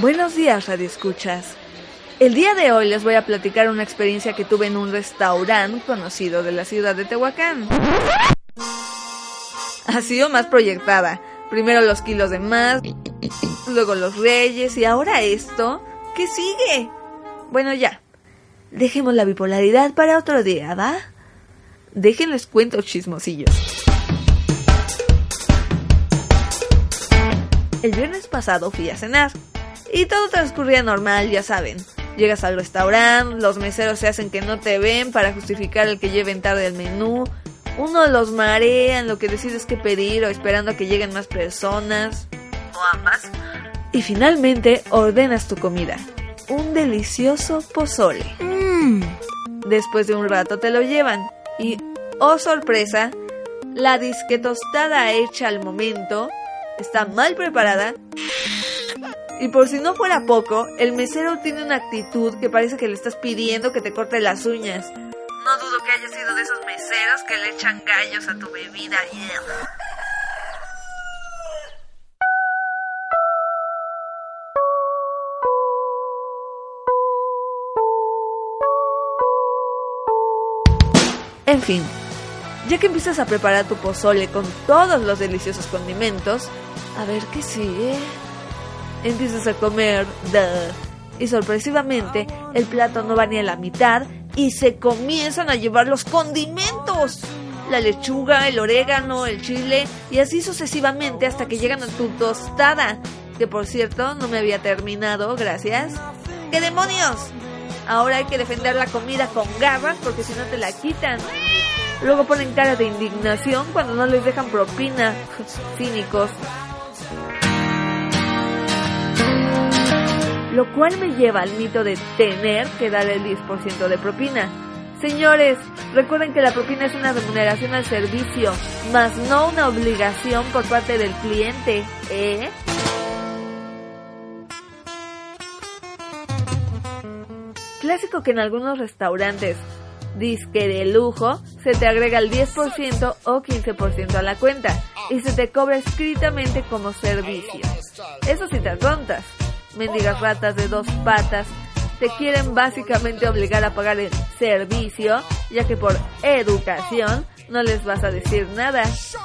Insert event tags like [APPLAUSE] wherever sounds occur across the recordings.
Buenos días, Radio Escuchas. El día de hoy les voy a platicar una experiencia que tuve en un restaurante conocido de la ciudad de Tehuacán. Ha sido más proyectada. Primero los kilos de más, luego los reyes y ahora esto. ¿Qué sigue? Bueno, ya. Dejemos la bipolaridad para otro día, ¿va? Déjenles cuento chismosillos. El viernes pasado fui a cenar y todo transcurría normal, ya saben. Llegas al restaurante, los meseros se hacen que no te ven para justificar el que lleven tarde el menú. Uno los marea en lo que decides qué pedir o esperando a que lleguen más personas. O ambas. Y finalmente ordenas tu comida. Un delicioso pozole. Mmm. Después de un rato te lo llevan. Y, oh sorpresa, la disque tostada hecha al momento está mal preparada. Y por si no fuera poco, el mesero tiene una actitud que parece que le estás pidiendo que te corte las uñas. No dudo que haya sido de esos meseros que le echan gallos a tu bebida. En fin, ya que empiezas a preparar tu pozole con todos los deliciosos condimentos, a ver qué sigue. Empiezas a comer, duh, y sorpresivamente el plato no va ni a la mitad y se comienzan a llevar los condimentos. La lechuga, el orégano, el chile y así sucesivamente hasta que llegan a tu tostada, que por cierto no me había terminado, gracias. ¡Qué demonios! Ahora hay que defender la comida con garras porque si no te la quitan. Luego ponen cara de indignación cuando no les dejan propina. [LAUGHS] Cínicos. Lo cual me lleva al mito de tener que dar el 10% de propina. Señores, recuerden que la propina es una remuneración al servicio, más no una obligación por parte del cliente, ¿eh? Clásico que en algunos restaurantes disque de lujo, se te agrega el 10% o 15% a la cuenta y se te cobra escritamente como servicio. Eso si te tontas. Mendigas ratas de dos patas te quieren básicamente obligar a pagar el servicio, ya que por educación no les vas a decir nada.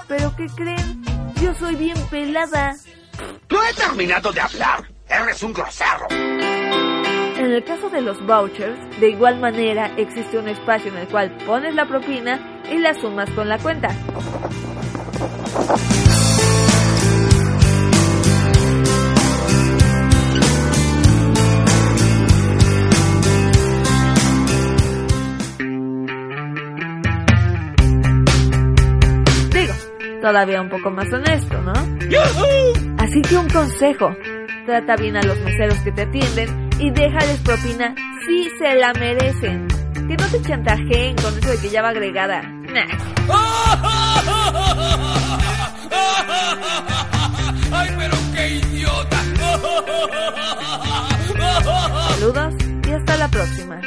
Pero ¿qué creen? Yo soy bien pelada. No he terminado de hablar. Eres un grosero. En el caso de los vouchers, de igual manera existe un espacio en el cual pones la propina y la sumas con la cuenta. Todavía un poco más honesto, ¿no? Así que un consejo, trata bien a los meseros que te atienden y déjales propina si se la merecen. Que no te chantajeen con eso de que ya va agregada. Nah. ¡Ay, pero qué idiota! Saludos y hasta la próxima.